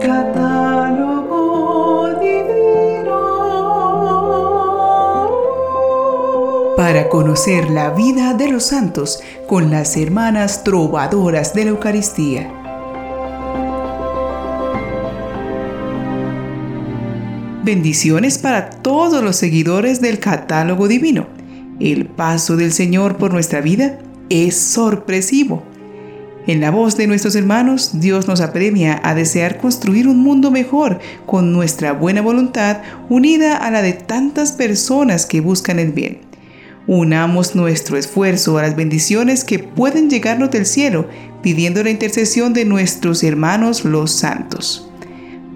Catálogo divino. Para conocer la vida de los santos con las hermanas trovadoras de la Eucaristía. Bendiciones para todos los seguidores del catálogo divino. El paso del Señor por nuestra vida es sorpresivo. En la voz de nuestros hermanos, Dios nos apremia a desear construir un mundo mejor con nuestra buena voluntad unida a la de tantas personas que buscan el bien. Unamos nuestro esfuerzo a las bendiciones que pueden llegarnos del cielo, pidiendo la intercesión de nuestros hermanos los santos.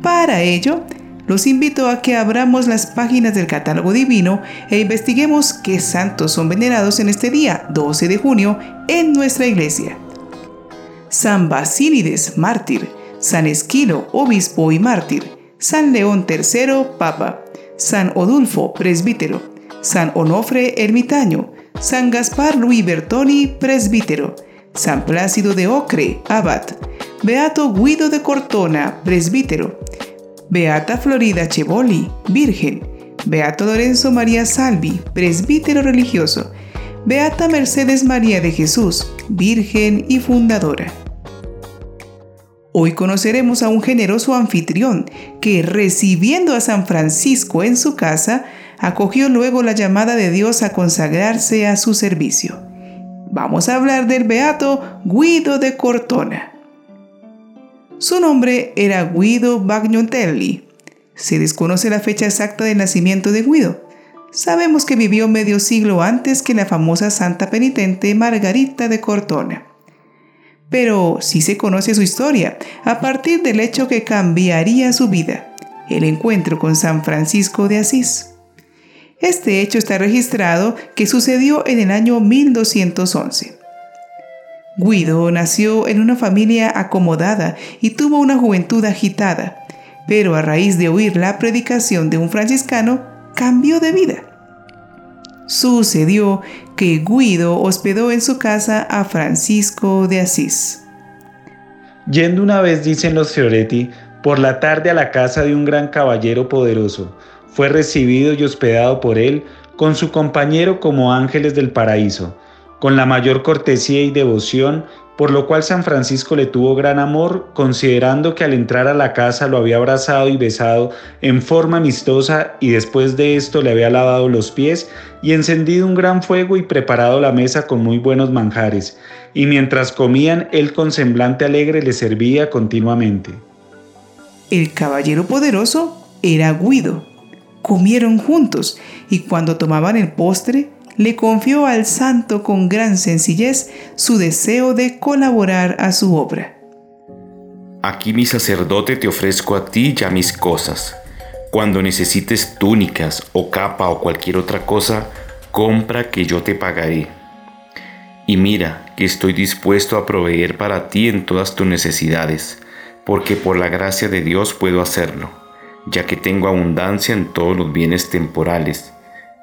Para ello, los invito a que abramos las páginas del catálogo divino e investiguemos qué santos son venerados en este día, 12 de junio, en nuestra iglesia. San Basílides, mártir, San Esquilo, obispo y mártir, San León III, papa, San Odulfo, presbítero, San Onofre, ermitaño, San Gaspar Luis Bertoni, presbítero, San Plácido de Ocre, abad, Beato Guido de Cortona, presbítero, Beata Florida Chevoli, Virgen, Beato Lorenzo María Salvi, presbítero religioso, Beata Mercedes María de Jesús, Virgen y fundadora. Hoy conoceremos a un generoso anfitrión que, recibiendo a San Francisco en su casa, acogió luego la llamada de Dios a consagrarse a su servicio. Vamos a hablar del beato Guido de Cortona. Su nombre era Guido Bagnontelli. Se desconoce la fecha exacta de nacimiento de Guido. Sabemos que vivió medio siglo antes que la famosa santa penitente Margarita de Cortona. Pero sí se conoce su historia a partir del hecho que cambiaría su vida, el encuentro con San Francisco de Asís. Este hecho está registrado que sucedió en el año 1211. Guido nació en una familia acomodada y tuvo una juventud agitada, pero a raíz de oír la predicación de un franciscano, cambió de vida. Sucedió que Guido hospedó en su casa a Francisco de Asís. Yendo una vez, dicen los Fioretti, por la tarde a la casa de un gran caballero poderoso, fue recibido y hospedado por él con su compañero como ángeles del paraíso con la mayor cortesía y devoción, por lo cual San Francisco le tuvo gran amor, considerando que al entrar a la casa lo había abrazado y besado en forma amistosa y después de esto le había lavado los pies y encendido un gran fuego y preparado la mesa con muy buenos manjares, y mientras comían él con semblante alegre le servía continuamente. El caballero poderoso era Guido. Comieron juntos y cuando tomaban el postre, le confió al santo con gran sencillez su deseo de colaborar a su obra. Aquí mi sacerdote te ofrezco a ti ya mis cosas. Cuando necesites túnicas o capa o cualquier otra cosa, compra que yo te pagaré. Y mira que estoy dispuesto a proveer para ti en todas tus necesidades, porque por la gracia de Dios puedo hacerlo, ya que tengo abundancia en todos los bienes temporales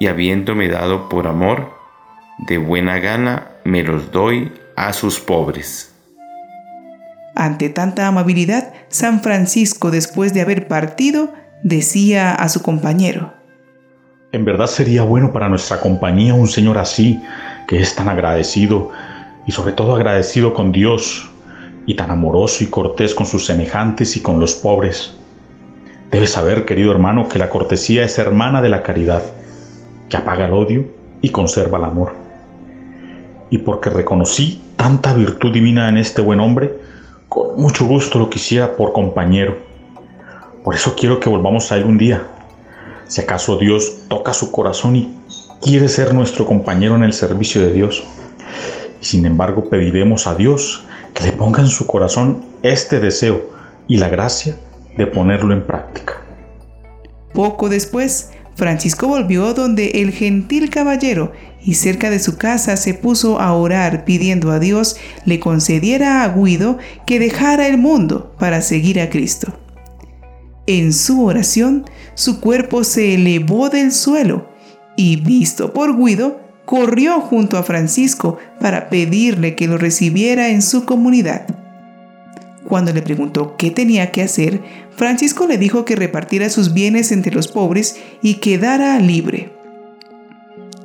y habiéndome dado por amor, de buena gana me los doy a sus pobres. Ante tanta amabilidad, San Francisco, después de haber partido, decía a su compañero, En verdad sería bueno para nuestra compañía un señor así, que es tan agradecido, y sobre todo agradecido con Dios, y tan amoroso y cortés con sus semejantes y con los pobres. Debes saber, querido hermano, que la cortesía es hermana de la caridad que apaga el odio y conserva el amor. Y porque reconocí tanta virtud divina en este buen hombre, con mucho gusto lo quisiera por compañero. Por eso quiero que volvamos a él un día. Si acaso Dios toca su corazón y quiere ser nuestro compañero en el servicio de Dios. Y sin embargo pediremos a Dios que le ponga en su corazón este deseo y la gracia de ponerlo en práctica. Poco después, Francisco volvió donde el gentil caballero y cerca de su casa se puso a orar pidiendo a Dios le concediera a Guido que dejara el mundo para seguir a Cristo. En su oración, su cuerpo se elevó del suelo y, visto por Guido, corrió junto a Francisco para pedirle que lo recibiera en su comunidad. Cuando le preguntó qué tenía que hacer, Francisco le dijo que repartiera sus bienes entre los pobres y quedara libre.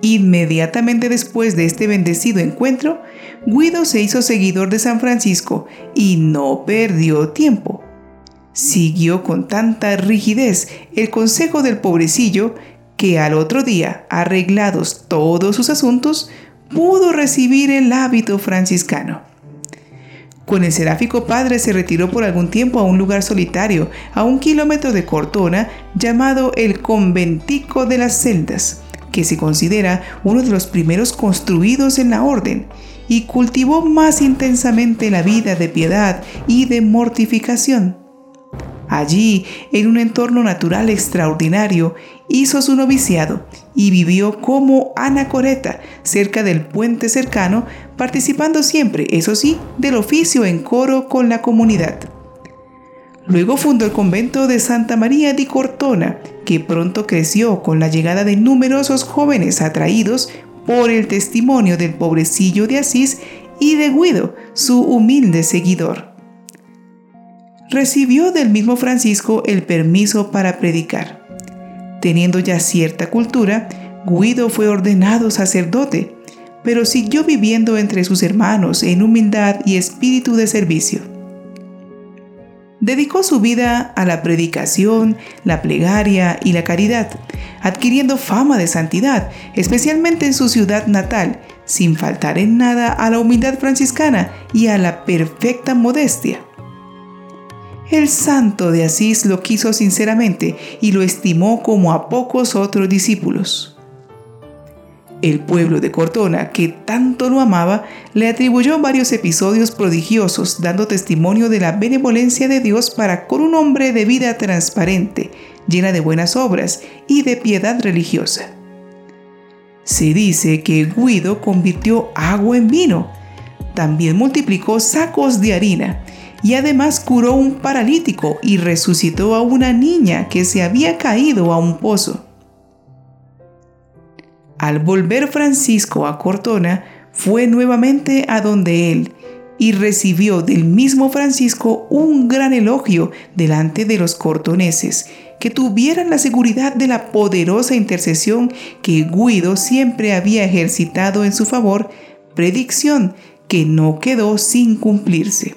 Inmediatamente después de este bendecido encuentro, Guido se hizo seguidor de San Francisco y no perdió tiempo. Siguió con tanta rigidez el consejo del pobrecillo que al otro día, arreglados todos sus asuntos, pudo recibir el hábito franciscano. Con el seráfico padre se retiró por algún tiempo a un lugar solitario, a un kilómetro de Cortona, llamado el Conventico de las Celdas, que se considera uno de los primeros construidos en la orden, y cultivó más intensamente la vida de piedad y de mortificación. Allí, en un entorno natural extraordinario, hizo su noviciado y vivió como anacoreta cerca del puente cercano, participando siempre, eso sí, del oficio en coro con la comunidad. Luego fundó el convento de Santa María di Cortona, que pronto creció con la llegada de numerosos jóvenes atraídos por el testimonio del pobrecillo de Asís y de Guido, su humilde seguidor recibió del mismo Francisco el permiso para predicar. Teniendo ya cierta cultura, Guido fue ordenado sacerdote, pero siguió viviendo entre sus hermanos en humildad y espíritu de servicio. Dedicó su vida a la predicación, la plegaria y la caridad, adquiriendo fama de santidad, especialmente en su ciudad natal, sin faltar en nada a la humildad franciscana y a la perfecta modestia. El santo de Asís lo quiso sinceramente y lo estimó como a pocos otros discípulos. El pueblo de Cortona, que tanto lo amaba, le atribuyó varios episodios prodigiosos, dando testimonio de la benevolencia de Dios para con un hombre de vida transparente, llena de buenas obras y de piedad religiosa. Se dice que Guido convirtió agua en vino, también multiplicó sacos de harina, y además curó un paralítico y resucitó a una niña que se había caído a un pozo. Al volver Francisco a Cortona, fue nuevamente a donde él y recibió del mismo Francisco un gran elogio delante de los cortoneses, que tuvieran la seguridad de la poderosa intercesión que Guido siempre había ejercitado en su favor, predicción que no quedó sin cumplirse.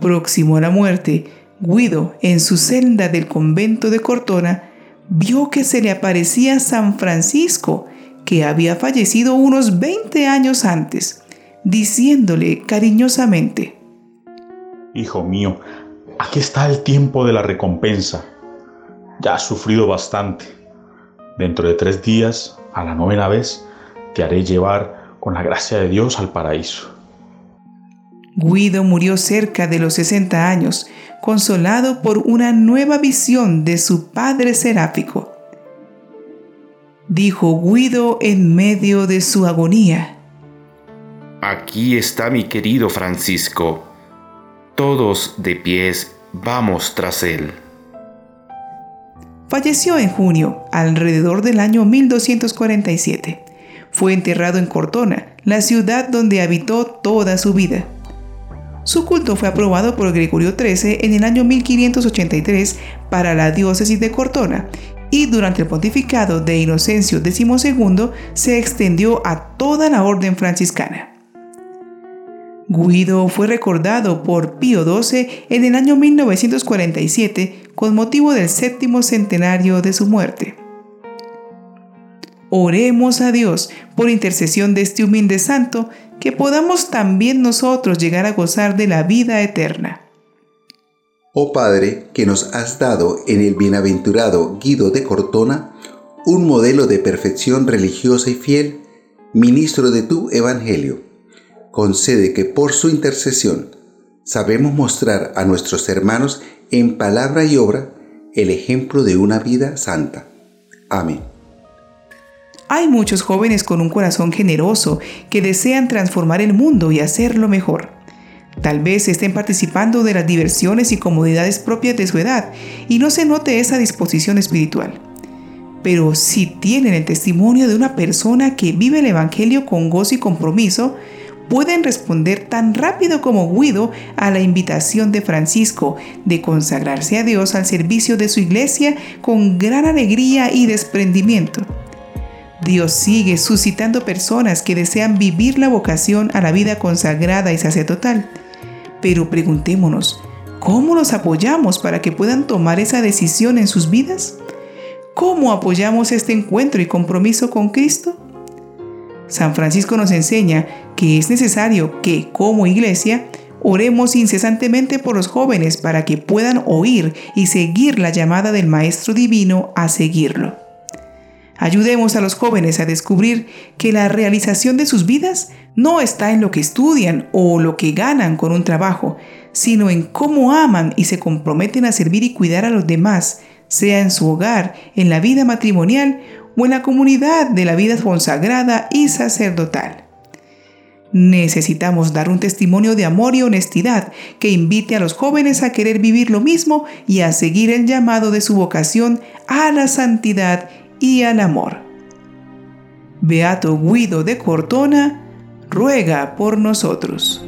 Próximo a la muerte, Guido, en su celda del convento de Cortona, vio que se le aparecía San Francisco, que había fallecido unos 20 años antes, diciéndole cariñosamente, Hijo mío, aquí está el tiempo de la recompensa. Ya has sufrido bastante. Dentro de tres días, a la novena vez, te haré llevar con la gracia de Dios al paraíso. Guido murió cerca de los 60 años, consolado por una nueva visión de su padre seráfico. Dijo Guido en medio de su agonía. Aquí está mi querido Francisco. Todos de pies vamos tras él. Falleció en junio, alrededor del año 1247. Fue enterrado en Cortona, la ciudad donde habitó toda su vida. Su culto fue aprobado por Gregorio XIII en el año 1583 para la diócesis de Cortona y durante el pontificado de Inocencio XII se extendió a toda la orden franciscana. Guido fue recordado por Pío XII en el año 1947 con motivo del séptimo centenario de su muerte. Oremos a Dios por intercesión de este humilde santo que podamos también nosotros llegar a gozar de la vida eterna. Oh Padre, que nos has dado en el bienaventurado Guido de Cortona un modelo de perfección religiosa y fiel, ministro de tu Evangelio, concede que por su intercesión sabemos mostrar a nuestros hermanos en palabra y obra el ejemplo de una vida santa. Amén. Hay muchos jóvenes con un corazón generoso que desean transformar el mundo y hacerlo mejor. Tal vez estén participando de las diversiones y comodidades propias de su edad y no se note esa disposición espiritual. Pero si tienen el testimonio de una persona que vive el Evangelio con gozo y compromiso, pueden responder tan rápido como Guido a la invitación de Francisco de consagrarse a Dios al servicio de su iglesia con gran alegría y desprendimiento. Dios sigue suscitando personas que desean vivir la vocación a la vida consagrada y sacerdotal. Pero preguntémonos, ¿cómo los apoyamos para que puedan tomar esa decisión en sus vidas? ¿Cómo apoyamos este encuentro y compromiso con Cristo? San Francisco nos enseña que es necesario que, como iglesia, oremos incesantemente por los jóvenes para que puedan oír y seguir la llamada del Maestro Divino a seguirlo. Ayudemos a los jóvenes a descubrir que la realización de sus vidas no está en lo que estudian o lo que ganan con un trabajo, sino en cómo aman y se comprometen a servir y cuidar a los demás, sea en su hogar, en la vida matrimonial o en la comunidad de la vida consagrada y sacerdotal. Necesitamos dar un testimonio de amor y honestidad que invite a los jóvenes a querer vivir lo mismo y a seguir el llamado de su vocación a la santidad y al amor. Beato Guido de Cortona, ruega por nosotros.